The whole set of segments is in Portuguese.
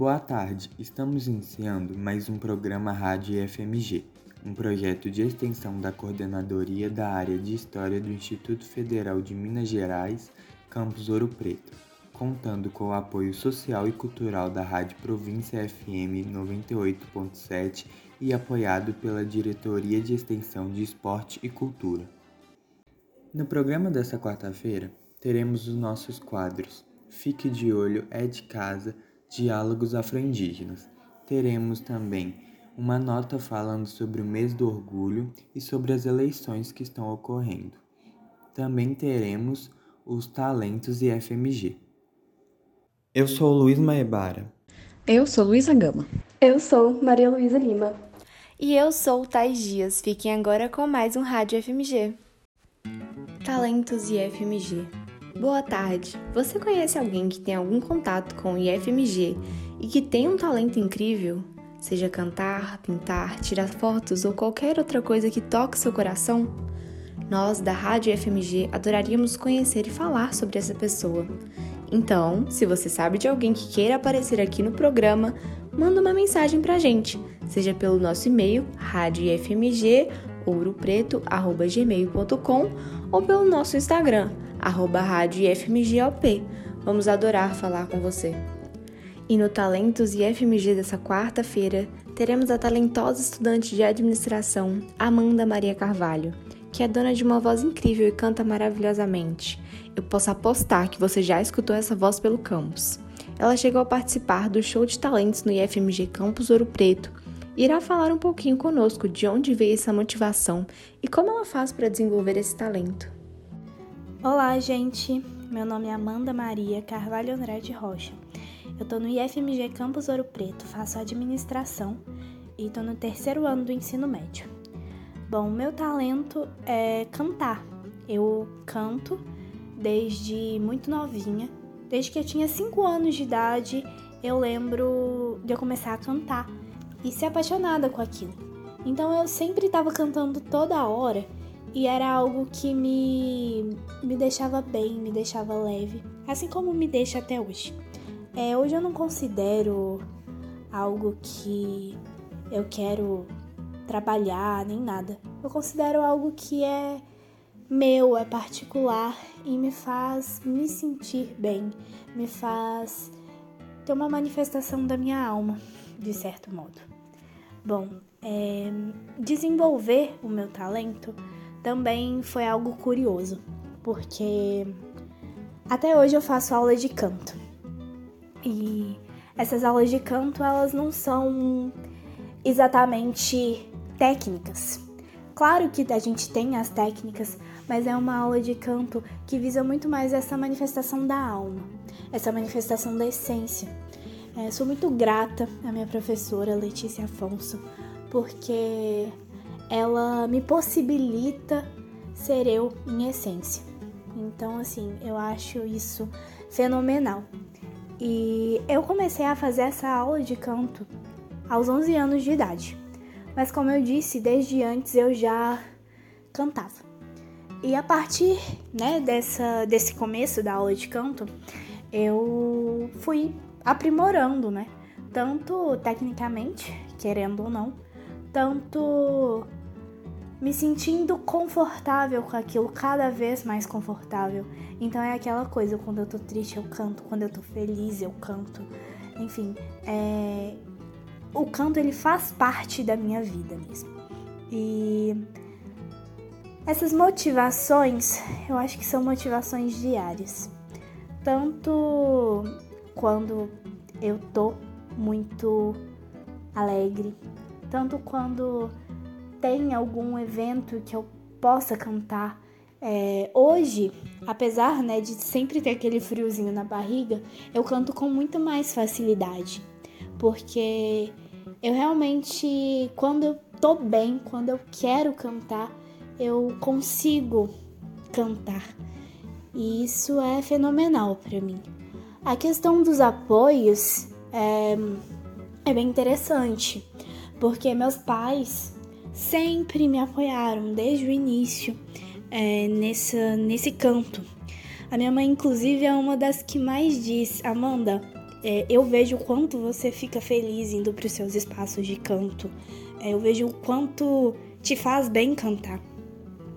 Boa tarde, estamos iniciando mais um programa Rádio FMG, um projeto de extensão da Coordenadoria da Área de História do Instituto Federal de Minas Gerais, Campus Ouro Preto, contando com o apoio social e cultural da Rádio Província FM 98.7 e apoiado pela Diretoria de Extensão de Esporte e Cultura. No programa desta quarta-feira, teremos os nossos quadros Fique de Olho, É de Casa, Diálogos Afro-Indígenas. Teremos também uma nota falando sobre o mês do orgulho e sobre as eleições que estão ocorrendo. Também teremos os talentos e FMG. Eu sou Luiz Maebara. Eu sou Luísa Gama. Eu sou Maria Luísa Lima. E eu sou Tais Dias. Fiquem agora com mais um Rádio FMG. Talentos e FMG. Boa tarde. Você conhece alguém que tem algum contato com o IFMG e que tem um talento incrível? Seja cantar, pintar, tirar fotos ou qualquer outra coisa que toque seu coração? Nós, da Rádio IFMG, adoraríamos conhecer e falar sobre essa pessoa. Então, se você sabe de alguém que queira aparecer aqui no programa, manda uma mensagem pra gente, seja pelo nosso e-mail radioifmg.ouropreto.gmail.com ou pelo nosso Instagram, arroba rádio IFMGOP. Vamos adorar falar com você. E no Talentos IFMG dessa quarta-feira, teremos a talentosa estudante de administração Amanda Maria Carvalho, que é dona de uma voz incrível e canta maravilhosamente. Eu posso apostar que você já escutou essa voz pelo campus. Ela chegou a participar do show de talentos no IFMG Campus Ouro Preto e irá falar um pouquinho conosco de onde veio essa motivação e como ela faz para desenvolver esse talento. Olá, gente! Meu nome é Amanda Maria Carvalho Andrade Rocha. Eu tô no IFMG Campus Ouro Preto, faço administração e tô no terceiro ano do ensino médio. Bom, meu talento é cantar. Eu canto desde muito novinha. Desde que eu tinha 5 anos de idade, eu lembro de eu começar a cantar e ser apaixonada com aquilo. Então eu sempre estava cantando toda hora e era algo que me, me deixava bem, me deixava leve, assim como me deixa até hoje. É, hoje eu não considero algo que eu quero trabalhar nem nada. Eu considero algo que é meu, é particular e me faz me sentir bem, me faz ter uma manifestação da minha alma, de certo modo. Bom, é, desenvolver o meu talento também foi algo curioso, porque até hoje eu faço aula de canto. E essas aulas de canto, elas não são exatamente técnicas. Claro que a gente tem as técnicas, mas é uma aula de canto que visa muito mais essa manifestação da alma, essa manifestação da essência. É, sou muito grata à minha professora Letícia Afonso, porque ela me possibilita ser eu em essência. Então, assim, eu acho isso fenomenal. E eu comecei a fazer essa aula de canto aos 11 anos de idade. Mas, como eu disse, desde antes eu já cantava. E a partir né, dessa, desse começo da aula de canto, eu fui aprimorando, né? Tanto tecnicamente, querendo ou não, tanto me sentindo confortável com aquilo, cada vez mais confortável. Então é aquela coisa, quando eu tô triste eu canto, quando eu tô feliz eu canto. Enfim, é... o canto ele faz parte da minha vida mesmo. E essas motivações, eu acho que são motivações diárias. Tanto quando eu tô muito alegre, tanto quando tem algum evento que eu possa cantar. É, hoje, apesar né, de sempre ter aquele friozinho na barriga, eu canto com muito mais facilidade, porque eu realmente, quando eu tô bem, quando eu quero cantar, eu consigo cantar. E isso é fenomenal para mim. A questão dos apoios é, é bem interessante, porque meus pais sempre me apoiaram desde o início é, nessa, nesse canto. A minha mãe, inclusive, é uma das que mais diz: Amanda, É, eu vejo o quanto você fica feliz indo para os seus espaços de canto. É, eu vejo o quanto te faz bem cantar.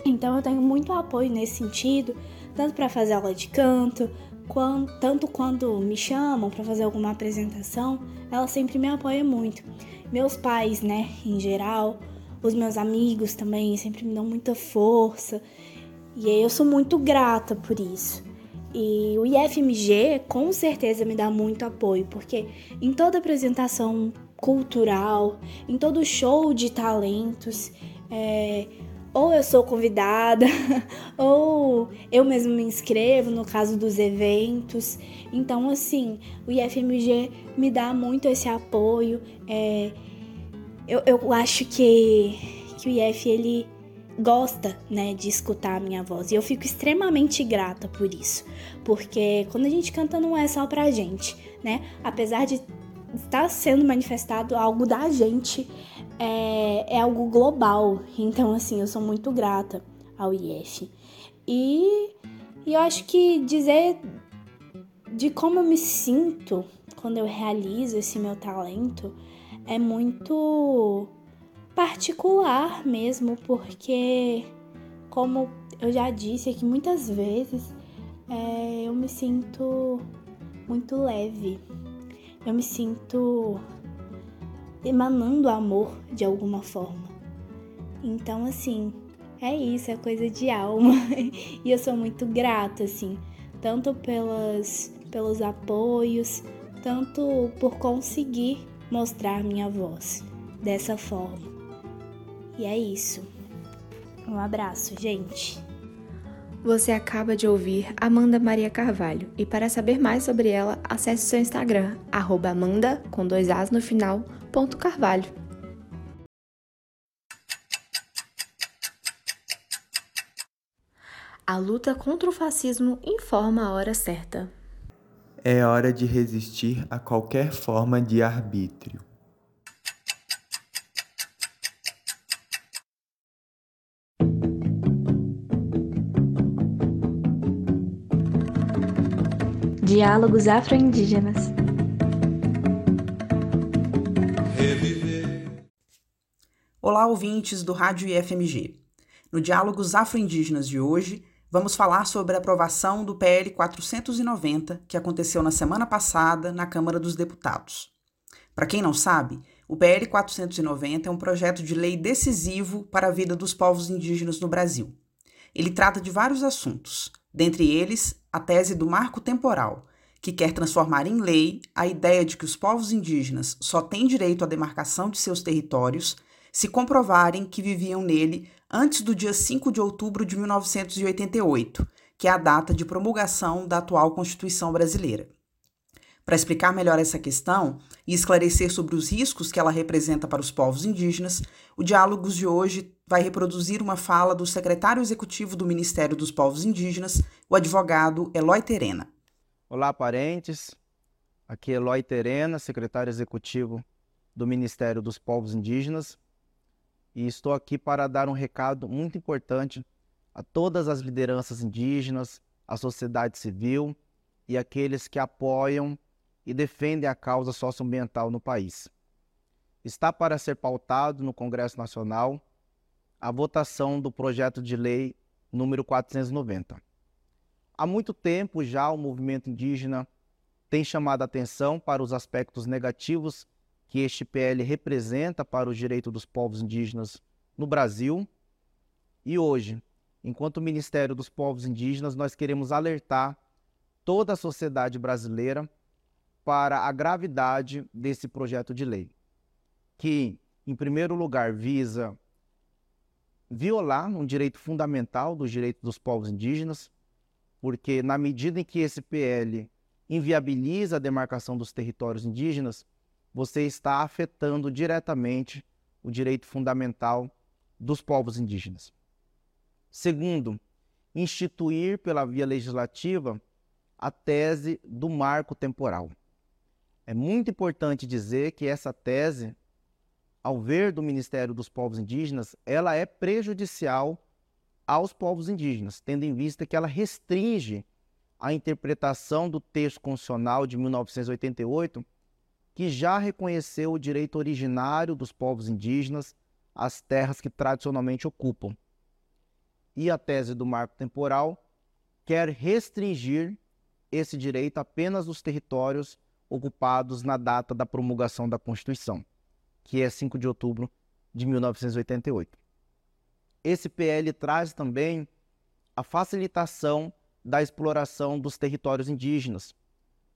Então eu tenho muito apoio nesse sentido, tanto para fazer aula de canto, quando, tanto quando me chamam para fazer alguma apresentação, ela sempre me apoia muito. Meus pais, né, em geral, os meus amigos também sempre me dão muita força. E eu sou muito grata por isso. E o IFMG com certeza me dá muito apoio, porque em toda apresentação cultural, em todo show de talentos, é, ou eu sou convidada, ou eu mesmo me inscrevo no caso dos eventos. Então, assim, o IFMG me dá muito esse apoio. É, eu, eu acho que, que o IF ele gosta, né, de escutar a minha voz. E eu fico extremamente grata por isso, porque quando a gente canta não é só pra gente, né? Apesar de estar sendo manifestado algo da gente, é, é algo global. Então, assim, eu sou muito grata ao IF. E, e eu acho que dizer de como eu me sinto quando eu realizo esse meu talento é muito particular mesmo, porque, como eu já disse aqui muitas vezes, é, eu me sinto muito leve, eu me sinto emanando amor de alguma forma. Então, assim, é isso, é coisa de alma. e eu sou muito grata, assim, tanto pelas, pelos apoios, tanto por conseguir mostrar minha voz dessa forma. E é isso. Um abraço, gente. Você acaba de ouvir Amanda Maria Carvalho e para saber mais sobre ela, acesse seu Instagram, arroba Amanda, com dois As no final, ponto Carvalho. A luta contra o fascismo informa a hora certa. É hora de resistir a qualquer forma de arbítrio. Diálogos Afro-Indígenas. Olá, ouvintes do Rádio IFMG. No Diálogos Afro-Indígenas de hoje, vamos falar sobre a aprovação do PL 490, que aconteceu na semana passada na Câmara dos Deputados. Para quem não sabe, o PL 490 é um projeto de lei decisivo para a vida dos povos indígenas no Brasil. Ele trata de vários assuntos, dentre eles a tese do marco temporal, que quer transformar em lei a ideia de que os povos indígenas só têm direito à demarcação de seus territórios se comprovarem que viviam nele antes do dia 5 de outubro de 1988, que é a data de promulgação da atual Constituição brasileira. Para explicar melhor essa questão e esclarecer sobre os riscos que ela representa para os povos indígenas, o Diálogos de hoje vai reproduzir uma fala do secretário executivo do Ministério dos Povos Indígenas, o advogado Eloy Terena. Olá, parentes. Aqui é Eloy Terena, secretário executivo do Ministério dos Povos Indígenas, e estou aqui para dar um recado muito importante a todas as lideranças indígenas, a sociedade civil e aqueles que apoiam e defendem a causa socioambiental no país. Está para ser pautado no Congresso Nacional a votação do projeto de lei número 490. Há muito tempo já o movimento indígena tem chamado a atenção para os aspectos negativos que este PL representa para o direito dos povos indígenas no Brasil. E hoje, enquanto Ministério dos Povos Indígenas, nós queremos alertar toda a sociedade brasileira para a gravidade desse projeto de lei, que, em primeiro lugar, visa violar um direito fundamental dos direitos dos povos indígenas, porque na medida em que esse PL inviabiliza a demarcação dos territórios indígenas, você está afetando diretamente o direito fundamental dos povos indígenas. Segundo, instituir pela via legislativa a tese do marco temporal. É muito importante dizer que essa tese, ao ver do Ministério dos Povos Indígenas, ela é prejudicial aos povos indígenas, tendo em vista que ela restringe a interpretação do texto constitucional de 1988, que já reconheceu o direito originário dos povos indígenas às terras que tradicionalmente ocupam. E a tese do marco temporal quer restringir esse direito apenas dos territórios ocupados na data da promulgação da Constituição, que é 5 de outubro de 1988. Esse PL traz também a facilitação da exploração dos territórios indígenas,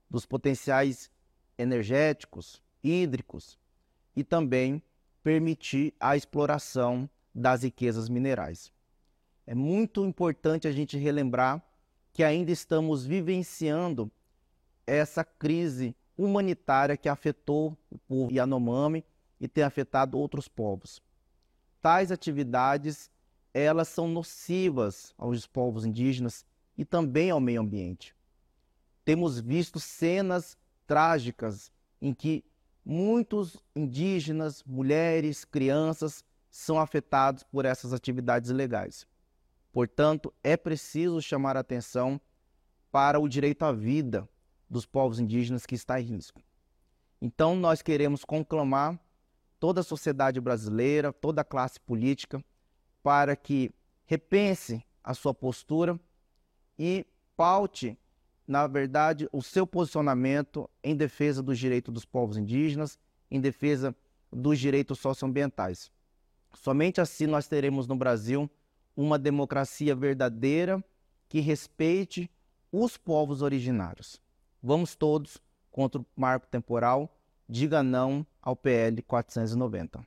dos potenciais energéticos, hídricos e também permitir a exploração das riquezas minerais. É muito importante a gente relembrar que ainda estamos vivenciando essa crise humanitária que afetou o povo Yanomami e tem afetado outros povos. Tais atividades, elas são nocivas aos povos indígenas e também ao meio ambiente. Temos visto cenas trágicas em que muitos indígenas, mulheres, crianças são afetados por essas atividades ilegais. Portanto, é preciso chamar a atenção para o direito à vida dos povos indígenas que está em risco. Então, nós queremos conclamar toda a sociedade brasileira, toda a classe política, para que repense a sua postura e paute, na verdade, o seu posicionamento em defesa dos direitos dos povos indígenas, em defesa dos direitos socioambientais. Somente assim nós teremos no Brasil uma democracia verdadeira que respeite os povos originários. Vamos todos contra o marco temporal. Diga não ao PL 490.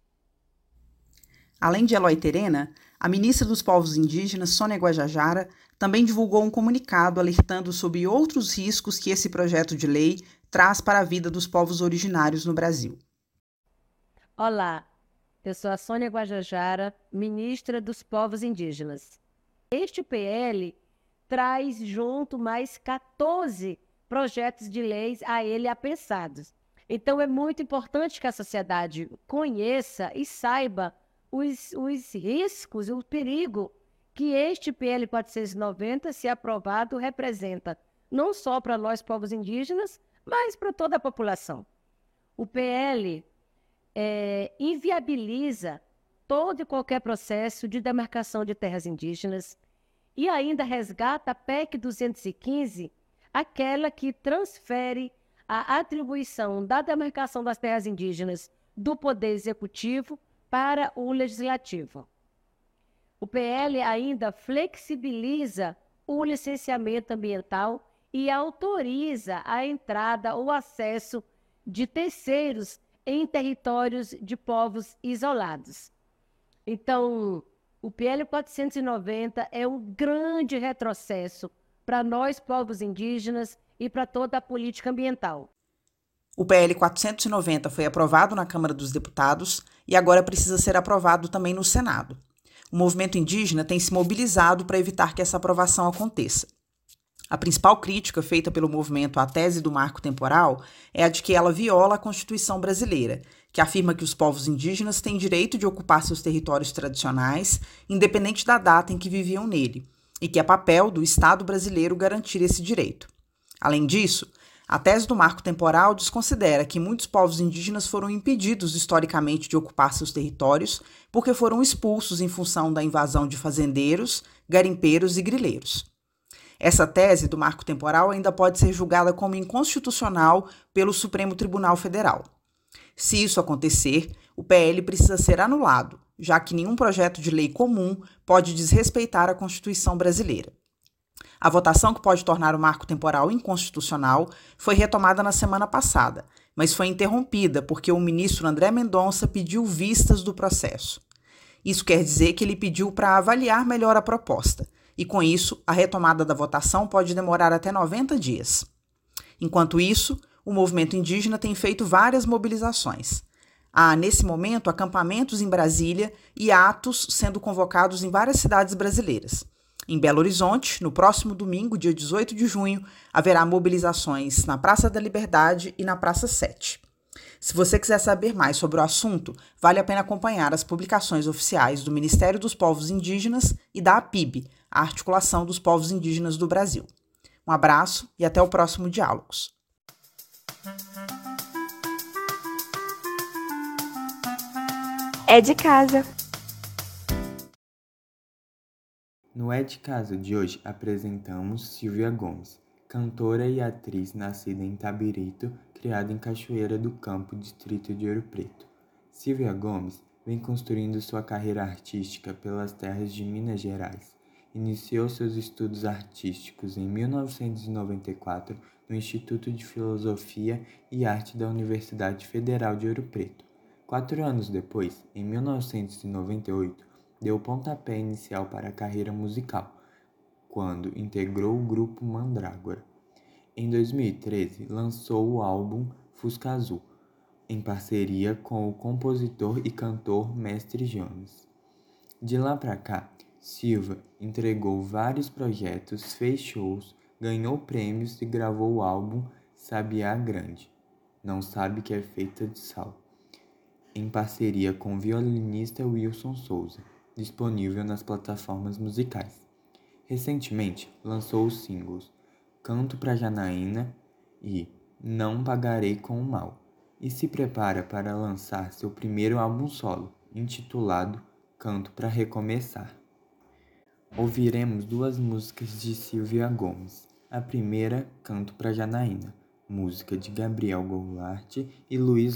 Além de Eloy Terena, a ministra dos Povos Indígenas, Sônia Guajajara, também divulgou um comunicado alertando sobre outros riscos que esse projeto de lei traz para a vida dos povos originários no Brasil. Olá, eu sou a Sônia Guajajara, ministra dos Povos Indígenas. Este PL traz junto mais 14 projetos de leis a ele apensados. Então é muito importante que a sociedade conheça e saiba os, os riscos, o perigo que este PL 490, se aprovado, representa, não só para nós povos indígenas, mas para toda a população. O PL é, inviabiliza todo e qualquer processo de demarcação de terras indígenas e ainda resgata a PEC 215, aquela que transfere a atribuição da demarcação das terras indígenas do Poder Executivo para o Legislativo. O PL ainda flexibiliza o licenciamento ambiental e autoriza a entrada ou acesso de terceiros em territórios de povos isolados. Então, o PL 490 é um grande retrocesso para nós, povos indígenas, e para toda a política ambiental. O PL 490 foi aprovado na Câmara dos Deputados e agora precisa ser aprovado também no Senado. O movimento indígena tem se mobilizado para evitar que essa aprovação aconteça. A principal crítica feita pelo movimento à tese do marco temporal é a de que ela viola a Constituição brasileira, que afirma que os povos indígenas têm direito de ocupar seus territórios tradicionais, independente da data em que viviam nele, e que é papel do Estado brasileiro garantir esse direito. Além disso, a tese do marco temporal desconsidera que muitos povos indígenas foram impedidos historicamente de ocupar seus territórios porque foram expulsos em função da invasão de fazendeiros, garimpeiros e grileiros. Essa tese do marco temporal ainda pode ser julgada como inconstitucional pelo Supremo Tribunal Federal. Se isso acontecer, o PL precisa ser anulado, já que nenhum projeto de lei comum pode desrespeitar a Constituição brasileira. A votação que pode tornar o marco temporal inconstitucional foi retomada na semana passada, mas foi interrompida porque o ministro André Mendonça pediu vistas do processo. Isso quer dizer que ele pediu para avaliar melhor a proposta e com isso, a retomada da votação pode demorar até 90 dias. Enquanto isso, o movimento indígena tem feito várias mobilizações. Há, nesse momento, acampamentos em Brasília e atos sendo convocados em várias cidades brasileiras. Em Belo Horizonte, no próximo domingo, dia 18 de junho, haverá mobilizações na Praça da Liberdade e na Praça 7. Se você quiser saber mais sobre o assunto, vale a pena acompanhar as publicações oficiais do Ministério dos Povos Indígenas e da APIB, a Articulação dos Povos Indígenas do Brasil. Um abraço e até o próximo Diálogos. É de casa. No É de Casa de hoje apresentamos Silvia Gomes, cantora e atriz nascida em Tabirito, criada em Cachoeira do Campo, distrito de Ouro Preto. Silvia Gomes vem construindo sua carreira artística pelas terras de Minas Gerais. Iniciou seus estudos artísticos em 1994 no Instituto de Filosofia e Arte da Universidade Federal de Ouro Preto. Quatro anos depois, em 1998, deu o pontapé inicial para a carreira musical, quando integrou o grupo Mandrágora. Em 2013, lançou o álbum Fusca Azul, em parceria com o compositor e cantor Mestre Jones. De lá para cá, Silva entregou vários projetos, fez shows, ganhou prêmios e gravou o álbum Sabiá Grande, Não Sabe Que É Feita de Sal, em parceria com o violinista Wilson Souza, disponível nas plataformas musicais. Recentemente lançou os singles Canto pra Janaína e Não Pagarei com o Mal e se prepara para lançar seu primeiro álbum solo, intitulado Canto para Recomeçar. Ouviremos duas músicas de Silvia Gomes. A primeira, Canto para Janaína, música de Gabriel Goulart e Luiz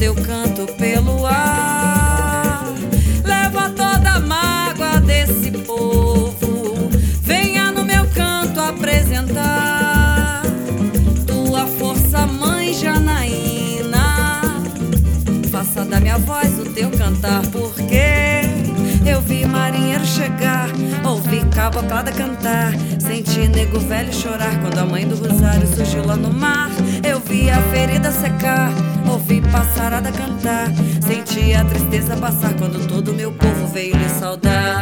teu canto pelo ar. Leva toda a mágoa desse povo. Venha no meu canto apresentar tua força, mãe Janaína. Faça da minha voz o teu cantar, porque eu vi marinheiro chegar, ouvi caboclada cantar, senti nego velho chorar quando a mãe do Rosário surgiu lá no mar. Eu vi a ferida secar ouvi passarada cantar. Senti a tristeza passar quando todo meu povo veio lhe saudar.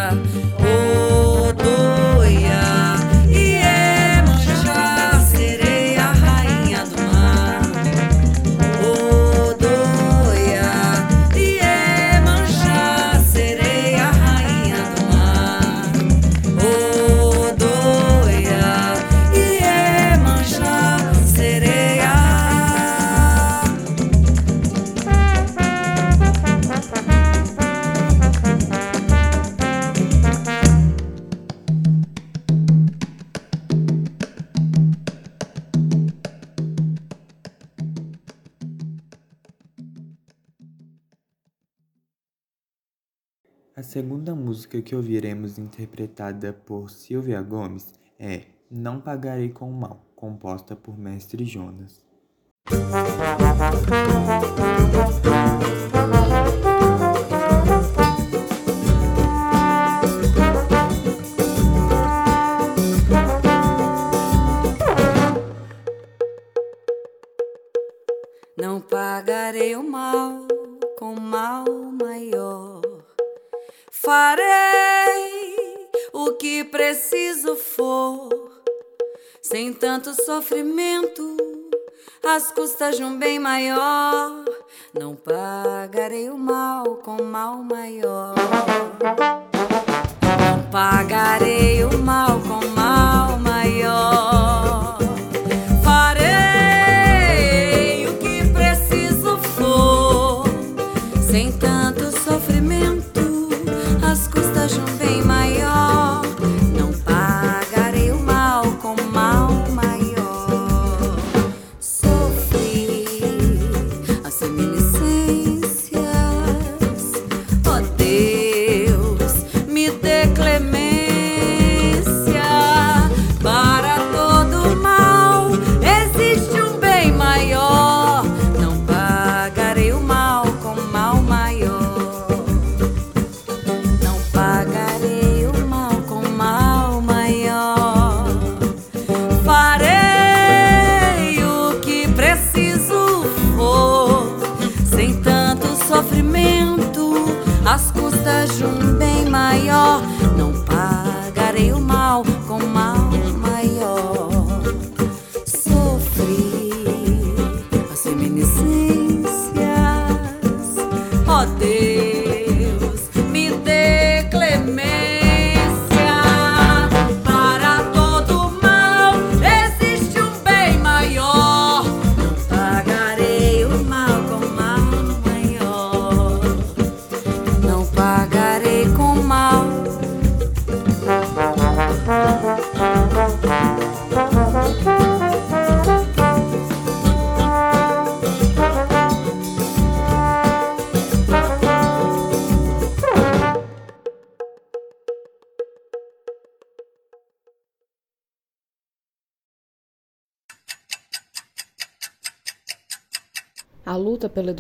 Música que ouviremos interpretada por Silvia Gomes é Não Pagarei com o Mal, composta por Mestre Jonas. Não pagarei o mal com mal, mas Farei o que preciso for, sem tanto sofrimento, às custas de um bem maior. Não pagarei o mal com mal maior. Não pagarei o mal com mal maior.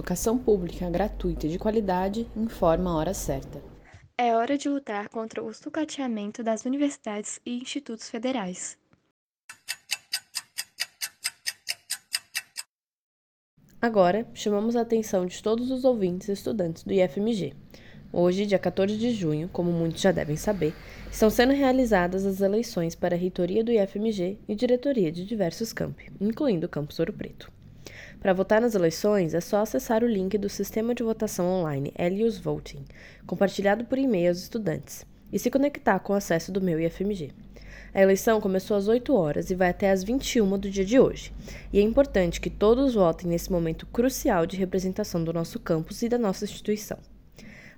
Educação pública gratuita e de qualidade informa a hora certa. É hora de lutar contra o sucateamento das universidades e institutos federais. Agora, chamamos a atenção de todos os ouvintes e estudantes do IFMG. Hoje, dia 14 de junho, como muitos já devem saber, estão sendo realizadas as eleições para a reitoria do IFMG e diretoria de diversos campi, incluindo o campus Ouro Preto. Para votar nas eleições, é só acessar o link do sistema de votação online Elius Voting, compartilhado por e-mail aos estudantes, e se conectar com o acesso do meu IFMG. A eleição começou às 8 horas e vai até às 21 do dia de hoje, e é importante que todos votem nesse momento crucial de representação do nosso campus e da nossa instituição.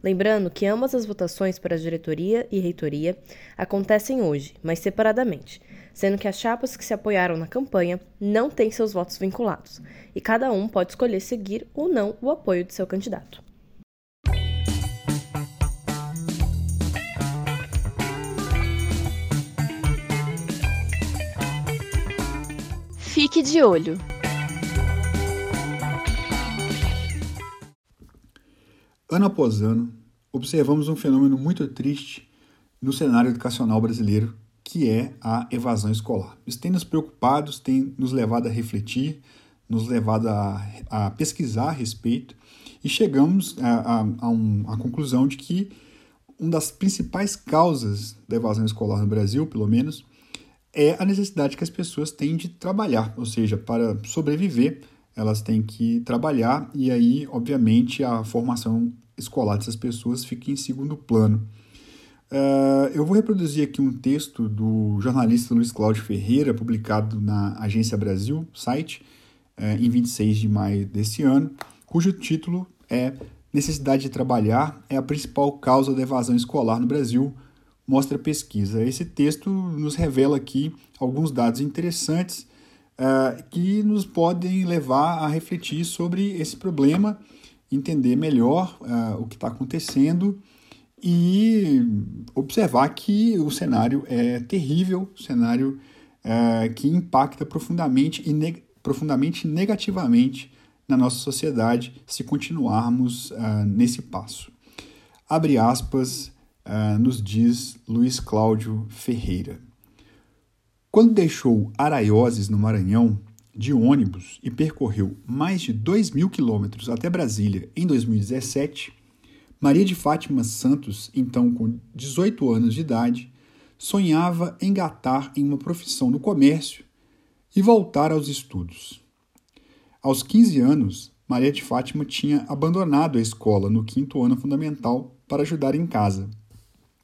Lembrando que ambas as votações para a diretoria e reitoria acontecem hoje, mas separadamente, sendo que as chapas que se apoiaram na campanha não têm seus votos vinculados, e cada um pode escolher seguir ou não o apoio de seu candidato. Fique de olho. Ano após ano, observamos um fenômeno muito triste no cenário educacional brasileiro, que é a evasão escolar. Isso tem nos preocupados, tem nos levado a refletir, nos levado a, a pesquisar a respeito e chegamos à um, conclusão de que uma das principais causas da evasão escolar no Brasil, pelo menos, é a necessidade que as pessoas têm de trabalhar, ou seja, para sobreviver, elas têm que trabalhar e aí, obviamente, a formação escolar dessas pessoas fica em segundo plano. Uh, eu vou reproduzir aqui um texto do jornalista Luiz Cláudio Ferreira, publicado na Agência Brasil, site, uh, em 26 de maio desse ano, cujo título é Necessidade de trabalhar é a principal causa da evasão escolar no Brasil, mostra pesquisa. Esse texto nos revela aqui alguns dados interessantes uh, que nos podem levar a refletir sobre esse problema, entender melhor o que está acontecendo e observar que o cenário é terrível, cenário uh, que impacta profundamente e profundamente negativamente na nossa sociedade se continuarmos nesse passo. Abre aspas Uh, nos diz Luiz Cláudio Ferreira. Quando deixou Araioses, no Maranhão, de ônibus e percorreu mais de 2 mil quilômetros até Brasília em 2017, Maria de Fátima Santos, então com 18 anos de idade, sonhava engatar em uma profissão no comércio e voltar aos estudos. Aos 15 anos, Maria de Fátima tinha abandonado a escola no quinto ano fundamental para ajudar em casa.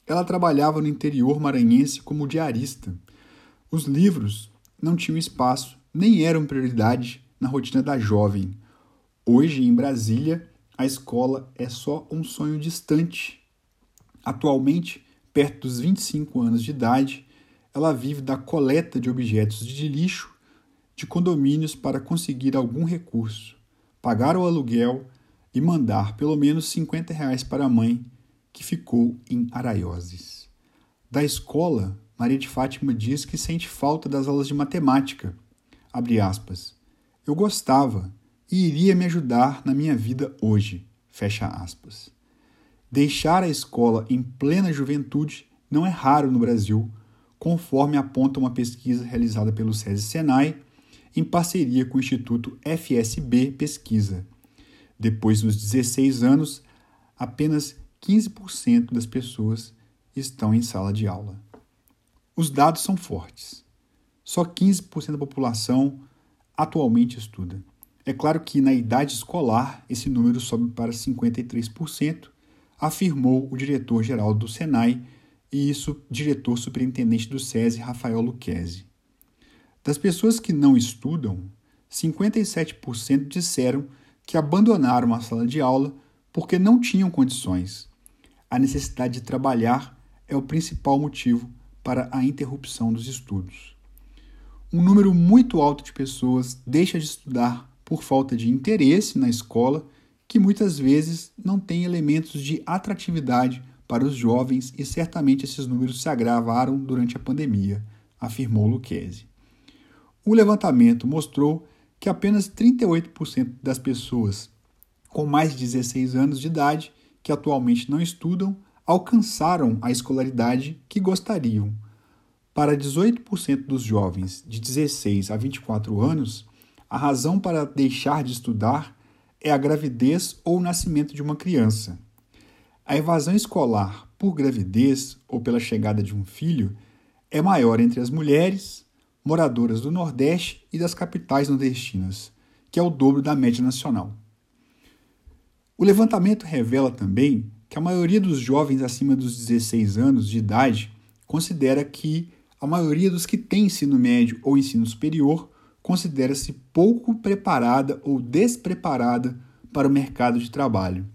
Ela trabalhava no interior maranhense como diarista. Os livros não tinham espaço nem eram prioridade na rotina da jovem. Hoje, em Brasília, a escola é só um sonho distante. Atualmente, perto dos 25 anos de idade, ela vive da coleta de objetos de lixo de condomínios para conseguir algum recurso, pagar o aluguel e mandar pelo menos 50 reais para a mãe, que ficou em Araioses. Da escola, Maria de Fátima diz que sente falta das aulas de matemática. Aspas. Eu gostava e iria me ajudar na minha vida hoje. Fecha aspas. Deixar a escola em plena juventude não é raro no Brasil, conforme aponta uma pesquisa realizada pelo SESI Senai em parceria com o Instituto FSB Pesquisa. Depois dos 16 anos, apenas 15% das pessoas estão em sala de aula. Os dados são fortes. Só 15% da população atualmente estuda. É claro que na idade escolar esse número sobe para 53%, afirmou o diretor-geral do Senai e isso diretor superintendente do SESI, Rafael Luquezzi. Das pessoas que não estudam, 57% disseram que abandonaram a sala de aula porque não tinham condições. A necessidade de trabalhar é o principal motivo para a interrupção dos estudos. Um número muito alto de pessoas deixa de estudar por falta de interesse na escola, que muitas vezes não tem elementos de atratividade para os jovens e certamente esses números se agravaram durante a pandemia, afirmou Luquezzi. O levantamento mostrou que apenas 38% das pessoas com mais de 16 anos de idade que atualmente não estudam alcançaram a escolaridade que gostariam. Para 18% dos jovens de 16 a 24 anos, a razão para deixar de estudar é a gravidez ou o nascimento de uma criança. A evasão escolar por gravidez ou pela chegada de um filho é maior entre as mulheres, moradoras do Nordeste e das capitais nordestinas, que é o dobro da média nacional. O levantamento revela também que a maioria dos jovens acima dos 16 anos de idade considera que a maioria dos que têm ensino médio ou ensino superior considera-se pouco preparada ou despreparada para o mercado de trabalho.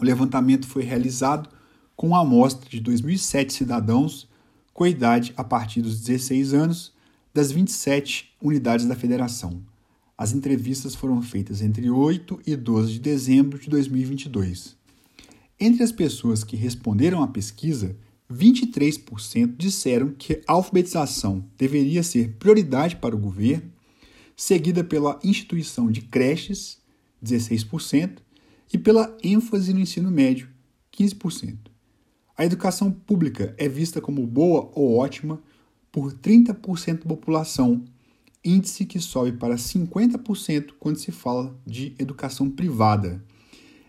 O levantamento foi realizado com uma amostra de 2.007 cidadãos com idade a partir dos 16 anos das 27 unidades da federação. As entrevistas foram feitas entre 8 e 12 de dezembro de 2022. Entre as pessoas que responderam à pesquisa, 23% disseram que a alfabetização deveria ser prioridade para o governo, seguida pela instituição de creches, 16%, e pela ênfase no ensino médio, 15%. A educação pública é vista como boa ou ótima por 30% da população, índice que sobe para 50% quando se fala de educação privada.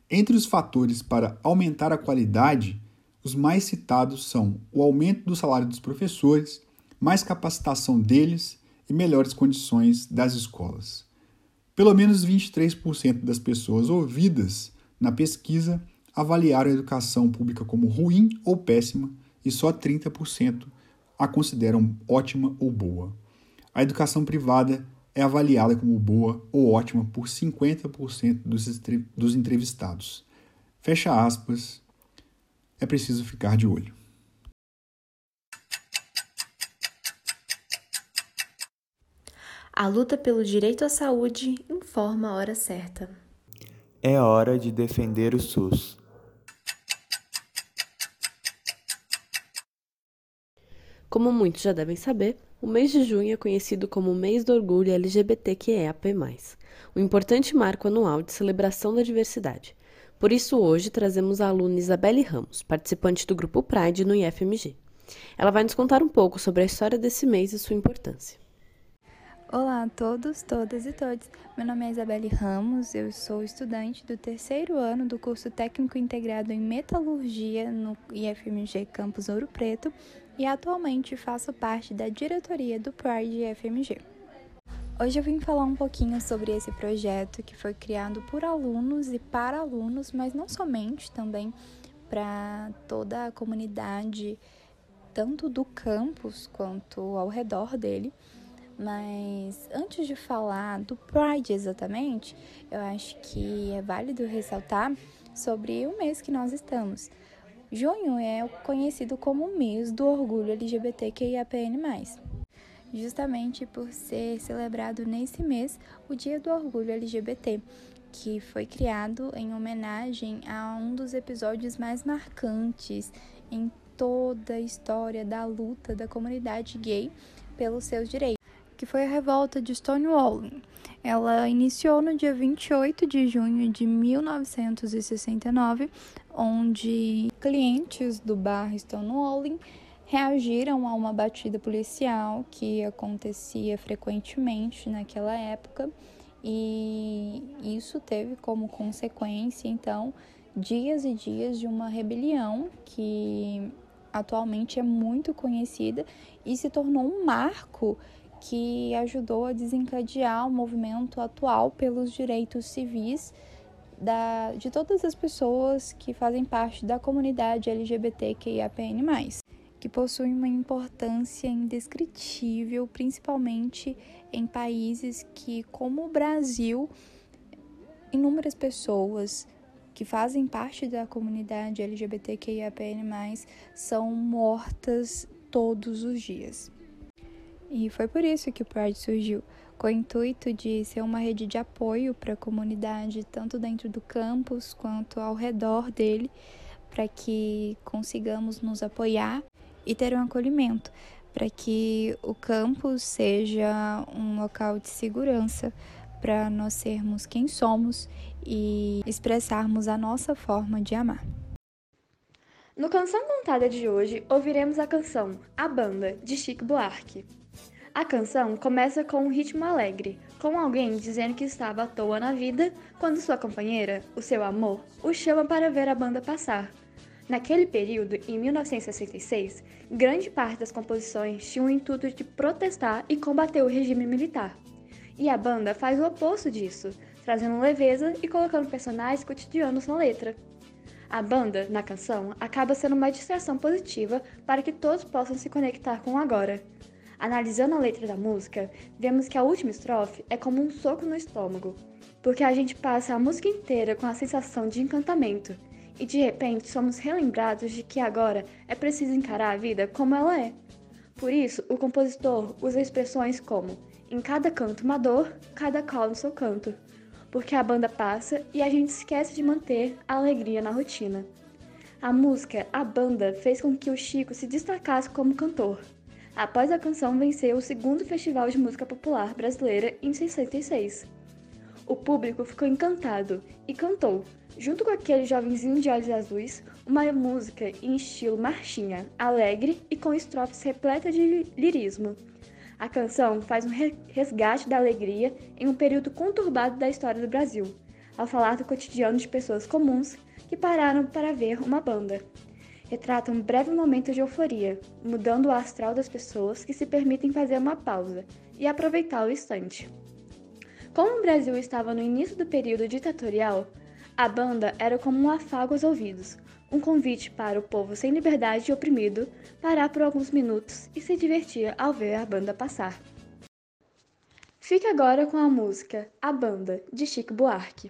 Entre os fatores para aumentar a qualidade, os mais citados são o aumento do salário dos professores, mais capacitação deles e melhores condições das escolas. Pelo menos 23% das pessoas ouvidas na pesquisa avaliaram a educação pública como ruim ou péssima e só 30% a consideram ótima ou boa. A educação privada é avaliada como boa ou ótima por 50% dos, dos entrevistados. Fecha aspas. É preciso ficar de olho. A luta pelo direito à saúde informa a hora certa. É hora de defender o SUS. Como muitos já devem saber, o mês de junho é conhecido como o mês do orgulho LGBTQIAP+, um importante marco anual de celebração da diversidade. Por isso, hoje trazemos a aluna Isabelle Ramos, participante do grupo Pride no IFMG. Ela vai nos contar um pouco sobre a história desse mês e sua importância. Olá a todos, todas e todos. Meu nome é Isabelle Ramos, eu sou estudante do terceiro ano do curso técnico integrado em metalurgia no IFMG Campus Ouro Preto e atualmente faço parte da diretoria do Pride IFMG. Hoje eu vim falar um pouquinho sobre esse projeto que foi criado por alunos e para alunos, mas não somente, também para toda a comunidade, tanto do campus quanto ao redor dele mas antes de falar do Pride exatamente, eu acho que é válido ressaltar sobre o mês que nós estamos. Junho é conhecido como o mês do orgulho LGBTQIAPN+. Justamente por ser celebrado nesse mês o Dia do Orgulho LGBT, que foi criado em homenagem a um dos episódios mais marcantes em toda a história da luta da comunidade gay pelos seus direitos que foi a revolta de Stonewall. Ela iniciou no dia 28 de junho de 1969, onde clientes do bar Stonewall reagiram a uma batida policial que acontecia frequentemente naquela época e isso teve como consequência então dias e dias de uma rebelião que atualmente é muito conhecida e se tornou um marco que ajudou a desencadear o movimento atual pelos direitos civis da, de todas as pessoas que fazem parte da comunidade LGBTQIAPN+, que possui uma importância indescritível, principalmente em países que, como o Brasil, inúmeras pessoas que fazem parte da comunidade LGBTQIAPN+, são mortas todos os dias. E foi por isso que o Pride surgiu, com o intuito de ser uma rede de apoio para a comunidade, tanto dentro do campus quanto ao redor dele, para que consigamos nos apoiar e ter um acolhimento, para que o campus seja um local de segurança para nós sermos quem somos e expressarmos a nossa forma de amar. No Canção Cantada de hoje, ouviremos a canção A Banda, de Chico Buarque. A canção começa com um ritmo alegre, com alguém dizendo que estava à toa na vida quando sua companheira, o seu amor, o chama para ver a banda passar. Naquele período, em 1966, grande parte das composições tinha o intuito de protestar e combater o regime militar. E a banda faz o oposto disso, trazendo leveza e colocando personagens cotidianos na letra. A banda, na canção, acaba sendo uma distração positiva para que todos possam se conectar com o agora. Analisando a letra da música, vemos que a última estrofe é como um soco no estômago, porque a gente passa a música inteira com a sensação de encantamento e de repente somos relembrados de que agora é preciso encarar a vida como ela é. Por isso, o compositor usa expressões como em cada canto uma dor, cada qual no seu canto, porque a banda passa e a gente esquece de manter a alegria na rotina. A música A Banda fez com que o Chico se destacasse como cantor após a canção vencer o segundo Festival de Música Popular Brasileira em 66. O público ficou encantado e cantou, junto com aquele jovenzinho de olhos azuis, uma música em estilo marchinha, alegre e com estrofes repletas de lirismo. A canção faz um resgate da alegria em um período conturbado da história do Brasil, ao falar do cotidiano de pessoas comuns que pararam para ver uma banda retrata um breve momento de euforia, mudando o astral das pessoas que se permitem fazer uma pausa e aproveitar o instante. Como o Brasil estava no início do período ditatorial, a banda era como um afago aos ouvidos, um convite para o povo sem liberdade e oprimido parar por alguns minutos e se divertir ao ver a banda passar. Fique agora com a música A Banda, de Chico Buarque.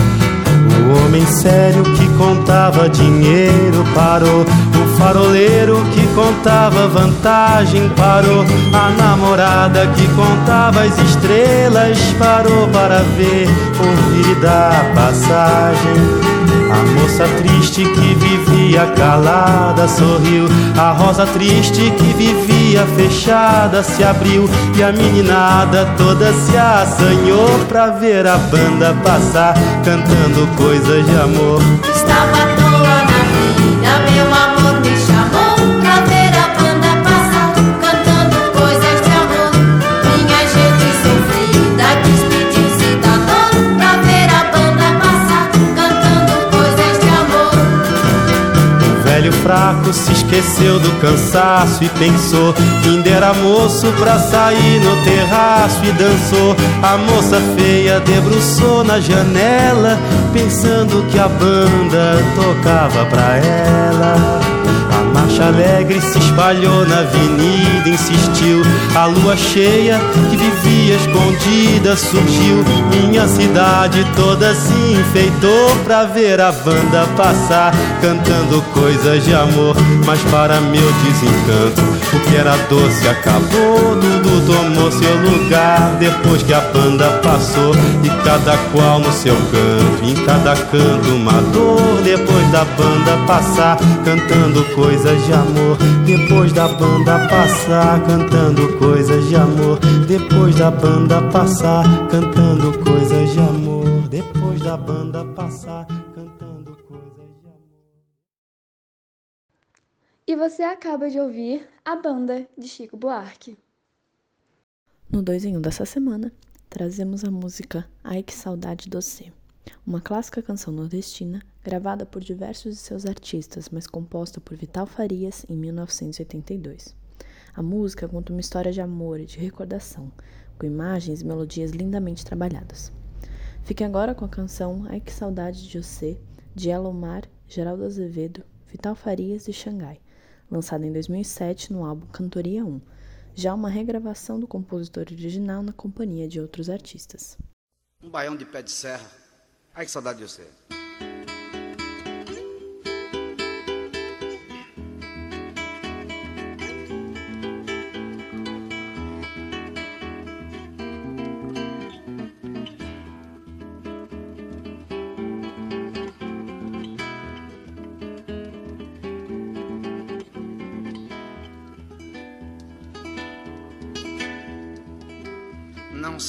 Homem sério que contava dinheiro parou. O faroleiro que contava vantagem parou. A namorada que contava as estrelas parou para ver, ouvir e dar passagem. A moça triste que vivia calada sorriu. A rosa triste que vivia fechada se abriu. E a meninada toda se assanhou pra ver a banda passar, cantando coisas de amor. Estava fraco se esqueceu do cansaço e pensou que ainda era moço pra sair no terraço e dançou. A moça feia debruçou na janela, pensando que a banda tocava pra ela. A marcha alegre se espalhou na avenida, insistiu. A lua cheia que vivia escondida surgiu. Minha cidade toda se enfeitou pra ver a banda passar, cantando coisas de amor. Mas para meu desencanto, o que era doce acabou. Tudo tomou seu lugar depois que a banda passou. E cada qual no seu canto, em cada canto uma dor. Depois da banda passar, cantando coisas de amor. Depois da banda passar, cantando coisas de amor. Depois da banda passar, cantando coisas de amor. Depois da banda passar, cantando coisas de amor. E você acaba de ouvir A Banda de Chico Buarque. No 2 em 1 dessa semana, trazemos a música Ai Que Saudade Doce, uma clássica canção nordestina gravada por diversos de seus artistas, mas composta por Vital Farias em 1982. A música conta uma história de amor e de recordação, com imagens e melodias lindamente trabalhadas. Fiquem agora com a canção Ai Que Saudade de Você, de Elomar, Geraldo Azevedo, Vital Farias e Xangai, lançada em 2007 no álbum Cantoria 1, já uma regravação do compositor original na companhia de outros artistas. Um baião de pé de serra. Ai que saudade de você.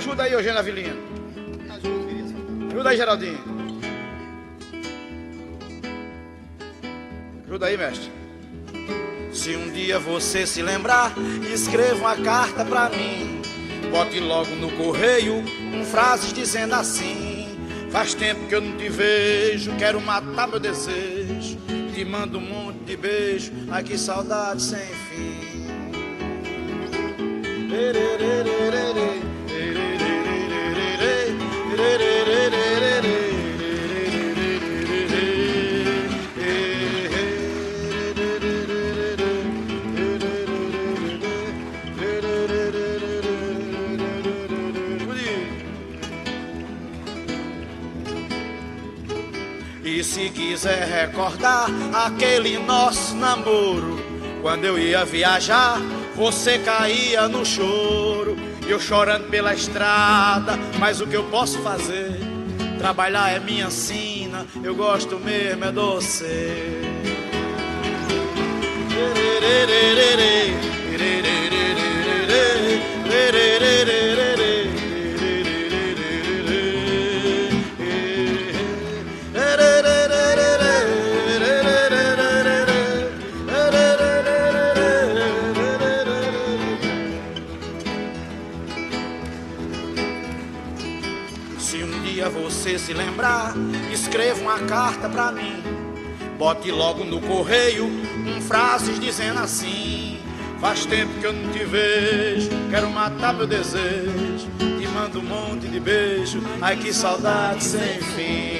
Ajuda aí, Eugênio Avilino. Ajuda aí, Geraldinho. Ajuda aí, mestre. Se um dia você se lembrar, escreva uma carta pra mim. Bote logo no correio com frases dizendo assim: Faz tempo que eu não te vejo, quero matar meu desejo. Te mando um monte de beijo, ai que saudade sem fim. E se quiser recordar aquele nosso namoro, quando eu ia viajar, você caía no choro, eu chorando pela estrada, mas o que eu posso fazer? Trabalhar é minha sina, eu gosto mesmo é doce. Se lembrar, escreva uma carta pra mim. Bote logo no correio com frases dizendo assim: Faz tempo que eu não te vejo, quero matar meu desejo. Te mando um monte de beijo, ai que saudade sem fim.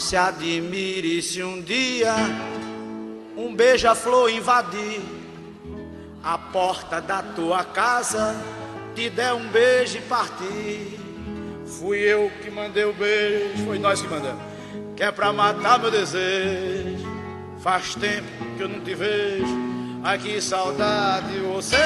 Se admire se um dia um beija-flor invadir a porta da tua casa, te der um beijo e partir. Fui eu que mandei o beijo, foi nós que mandamos. Que é pra matar meu desejo. Faz tempo que eu não te vejo. Ai que saudade de você.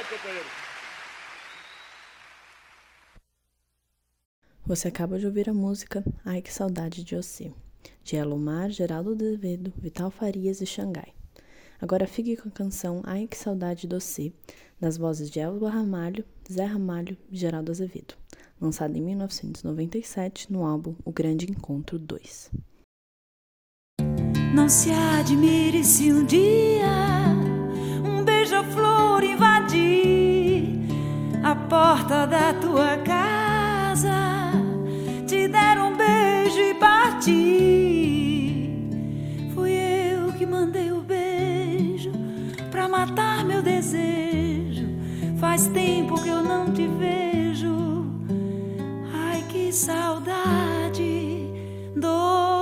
Obrigado, companheiro. Você acaba de ouvir a música Ai Que Saudade de Você, de Elomar, Geraldo Azevedo, Vital Farias e Xangai. Agora fique com a canção Ai Que Saudade de Você, das vozes de Elba Ramalho, Zé Ramalho e Geraldo Azevedo, lançada em 1997 no álbum O Grande Encontro 2. Não se admire se um dia um beija-flor a porta da tua casa, te der um beijo e partir. Fui eu que mandei o beijo pra matar meu desejo. Faz tempo que eu não te vejo. Ai, que saudade doce.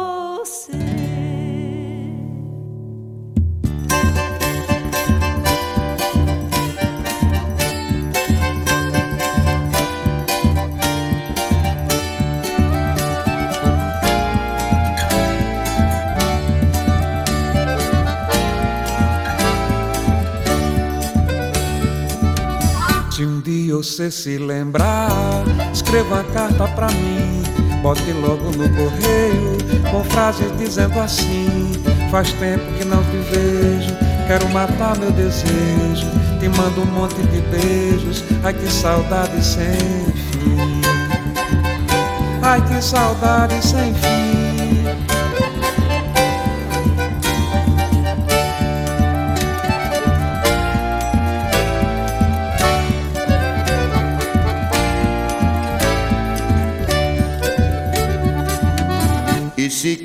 Dia você se lembrar, escreva uma carta pra mim. Bote logo no correio, com frases dizendo assim: Faz tempo que não te vejo, quero matar meu desejo. Te mando um monte de beijos, ai que saudade sem fim. Ai que saudade sem fim.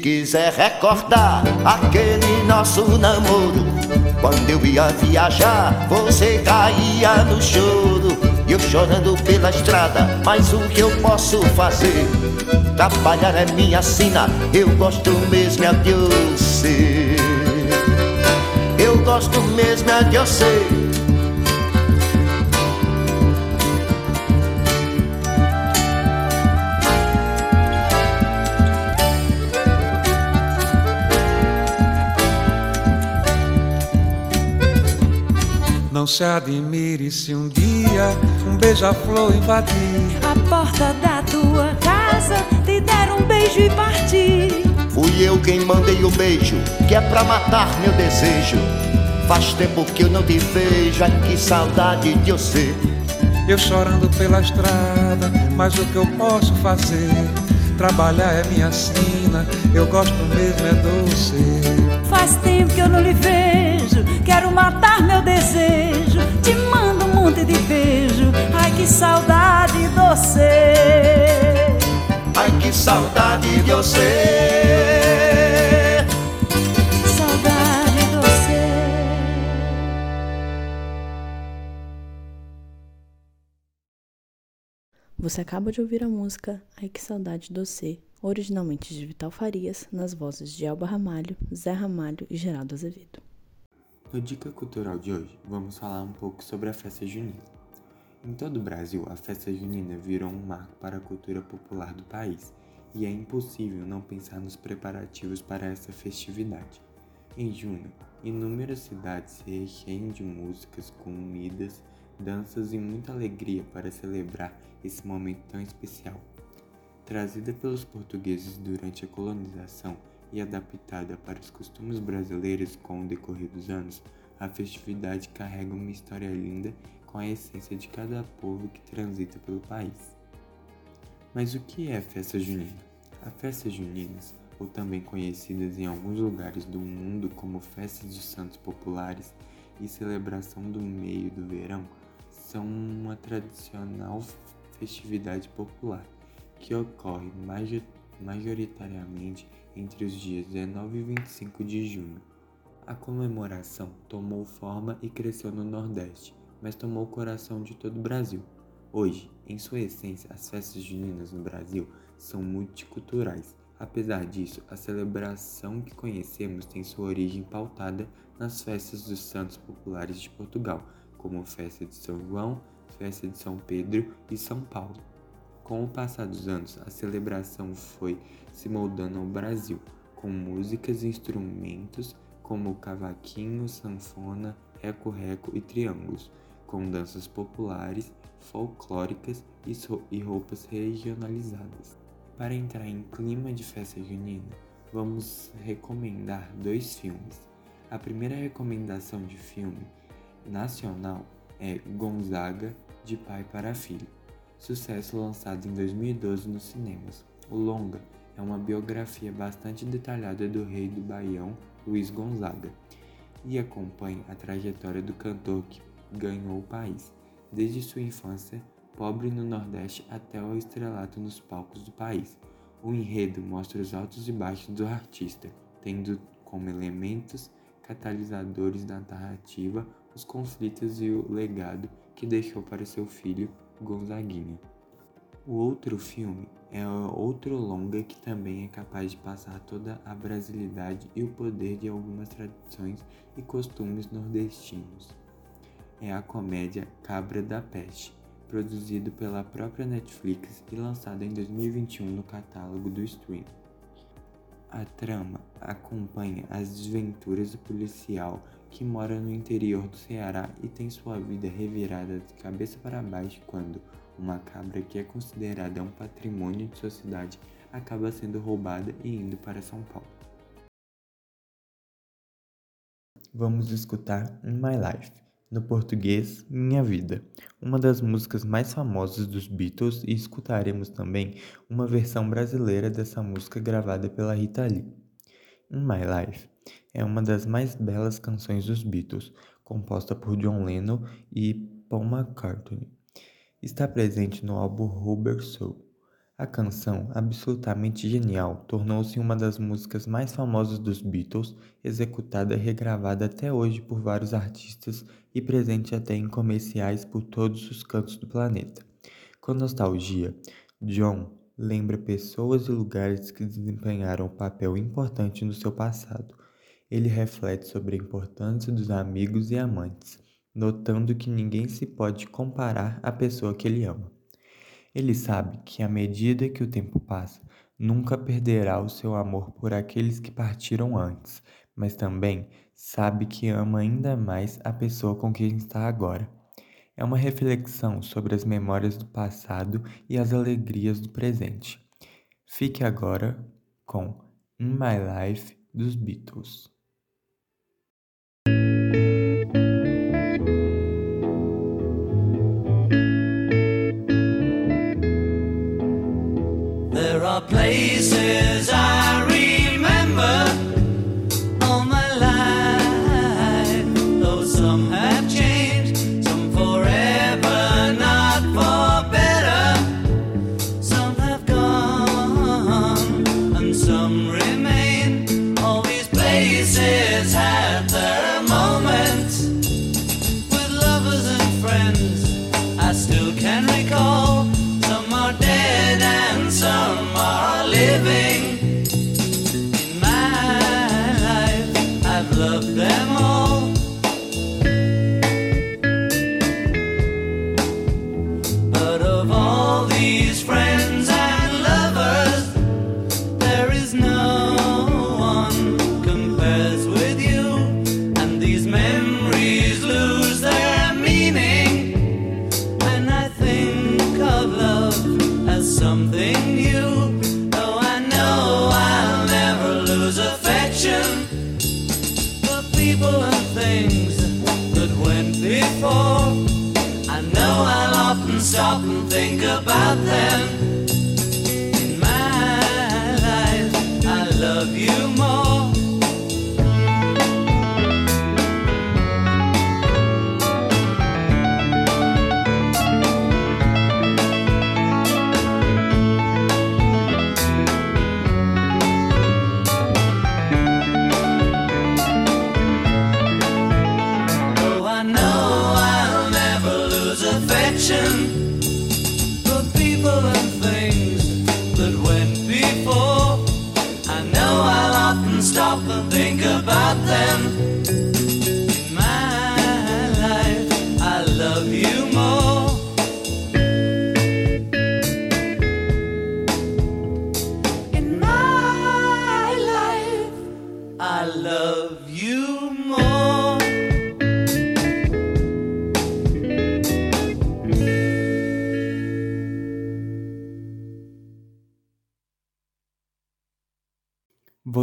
Quiser recordar aquele nosso namoro, quando eu ia viajar, você caía no choro. E eu chorando pela estrada, mas o que eu posso fazer? Trabalhar é minha sina, eu gosto mesmo é de você. Eu gosto mesmo é de você. Não se admire se um dia um beija-flor invadir A porta da tua casa, te der um beijo e partir. Fui eu quem mandei o beijo, que é pra matar meu desejo. Faz tempo que eu não te vejo, ai que saudade de você. Eu chorando pela estrada, mas o que eu posso fazer? Trabalhar é minha sina, eu gosto mesmo é doce. Faz tempo que eu não lhe vejo, quero matar meu desejo. Te mando um monte de beijo, ai que saudade doce. Ai que saudade de você. Você acaba de ouvir a música Ai Que Saudade Doce, originalmente de Vital Farias, nas vozes de Elba Ramalho, Zé Ramalho e Geraldo Azevedo. No Dica Cultural de hoje, vamos falar um pouco sobre a festa junina. Em todo o Brasil, a festa junina virou um marco para a cultura popular do país e é impossível não pensar nos preparativos para essa festividade. Em junho, inúmeras cidades se recheiam de músicas, comidas, danças e muita alegria para celebrar esse momento tão especial. Trazida pelos portugueses durante a colonização e adaptada para os costumes brasileiros com o decorrer dos anos, a festividade carrega uma história linda com a essência de cada povo que transita pelo país. Mas o que é a festa junina? As festas juninas, ou também conhecidas em alguns lugares do mundo como festas dos santos populares e celebração do meio do verão, são uma tradicional festividade popular, que ocorre majoritariamente entre os dias 19 e 25 de junho. A comemoração tomou forma e cresceu no Nordeste, mas tomou o coração de todo o Brasil. Hoje, em sua essência, as festas juninas no Brasil são multiculturais. Apesar disso, a celebração que conhecemos tem sua origem pautada nas festas dos santos populares de Portugal, como a festa de São João, festa de São Pedro e São Paulo. Com o passar dos anos, a celebração foi se moldando ao Brasil, com músicas e instrumentos como cavaquinho, sanfona, reco-reco e triângulos, com danças populares, folclóricas e roupas regionalizadas. Para entrar em clima de festa junina, vamos recomendar dois filmes. A primeira recomendação de filme nacional é Gonzaga, de pai para filho, sucesso lançado em 2012 nos cinemas. O longa é uma biografia bastante detalhada do rei do Baião, Luiz Gonzaga, e acompanha a trajetória do cantor que ganhou o país, desde sua infância pobre no Nordeste até o estrelato nos palcos do país. O enredo mostra os altos e baixos do artista, tendo como elementos catalisadores da narrativa os conflitos e o legado que deixou para seu filho Gonzaguinha. O outro filme é outro longa que também é capaz de passar toda a brasilidade e o poder de algumas tradições e costumes nordestinos. É a comédia Cabra da Peste, produzido pela própria Netflix e lançado em 2021 no catálogo do stream. A trama acompanha as desventuras do policial que mora no interior do Ceará e tem sua vida revirada de cabeça para baixo quando uma cabra que é considerada um patrimônio de sua cidade acaba sendo roubada e indo para São Paulo. Vamos escutar In My Life, no português Minha Vida, uma das músicas mais famosas dos Beatles e escutaremos também uma versão brasileira dessa música gravada pela Rita Lee. In My Life é uma das mais belas canções dos Beatles, composta por John Lennon e Paul McCartney está presente no álbum Rubber Soul. A canção, absolutamente genial, tornou-se uma das músicas mais famosas dos Beatles, executada e regravada até hoje por vários artistas e presente até em comerciais por todos os cantos do planeta. Com nostalgia, John lembra pessoas e lugares que desempenharam um papel importante no seu passado. Ele reflete sobre a importância dos amigos e amantes, notando que ninguém se pode comparar à pessoa que ele ama. Ele sabe que à medida que o tempo passa, nunca perderá o seu amor por aqueles que partiram antes, mas também sabe que ama ainda mais a pessoa com quem está agora. É uma reflexão sobre as memórias do passado e as alegrias do presente. Fique agora com In My Life dos Beatles. places I stop and think about them.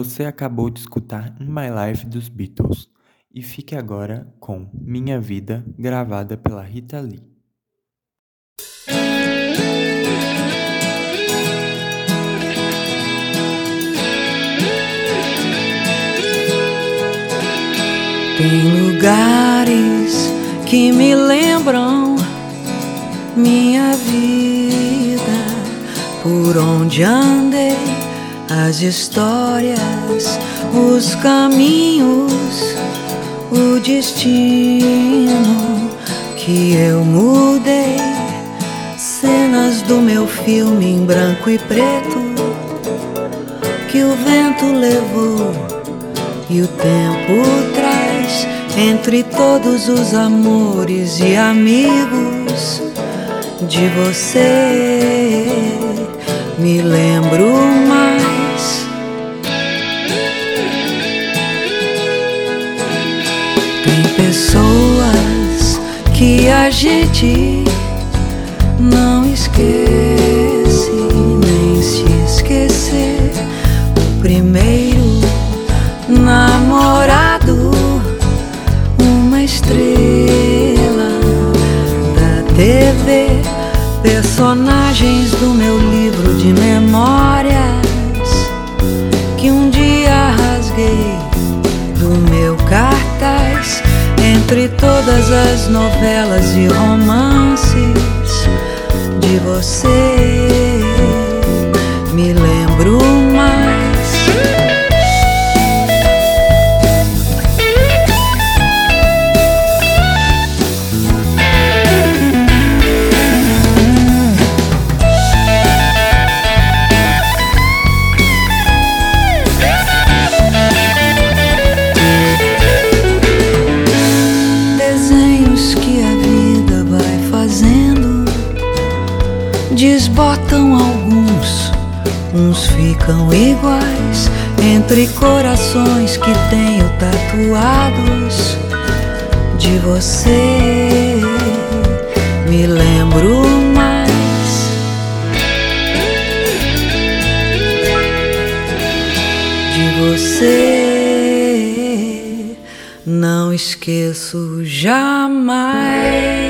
Você acabou de escutar My Life dos Beatles e fique agora com Minha Vida, gravada pela Rita Lee. Tem lugares que me lembram minha vida, por onde andei, as histórias, os caminhos, o destino que eu mudei, cenas do meu filme em branco e preto que o vento levou e o tempo traz entre todos os amores e amigos de você. Me lembro mais. Que a gente não esquece, nem se esquecer. O primeiro namorado, uma estrela da TV, personagens do meu livro de memórias todas as novelas e romances de você. Me lembro entre corações que tenho tatuados de você. Me lembro mais. De você não esqueço jamais.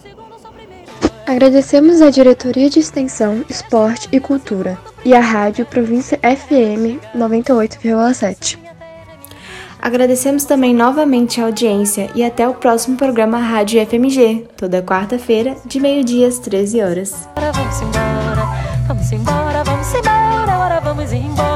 Agradecemos à Diretoria de Extensão, Esporte e Cultura e à Rádio Província FM 98,7. Agradecemos também novamente a audiência e até o próximo programa Rádio FMG, toda quarta-feira, de meio-dia às 13 horas. Vamos embora, vamos embora, vamos embora, agora vamos embora.